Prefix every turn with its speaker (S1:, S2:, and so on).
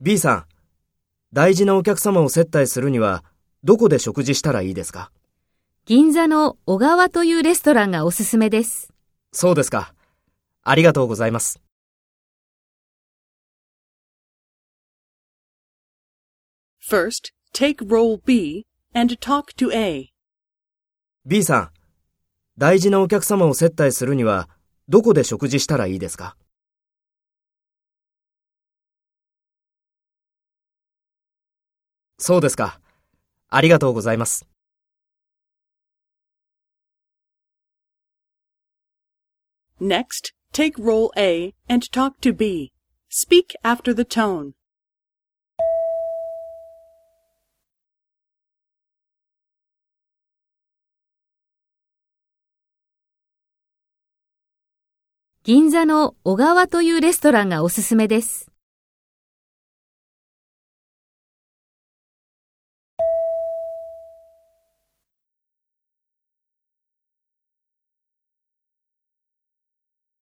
S1: B
S2: さん、大事なお客様を接待するには、どこで食事したらいいですか？
S3: 銀座の小川というレストランがおすすめです。
S2: そうですか。ありがとうございます。
S1: First, take role B and talk to A.
S2: B さん、大事なお客様を接待するには、どこで食事したらいいですか？そうですか。ありがとうございます。
S1: Next, take role A and talk to B. Speak after the tone.
S3: 銀座の小川というレストランがおすすめです。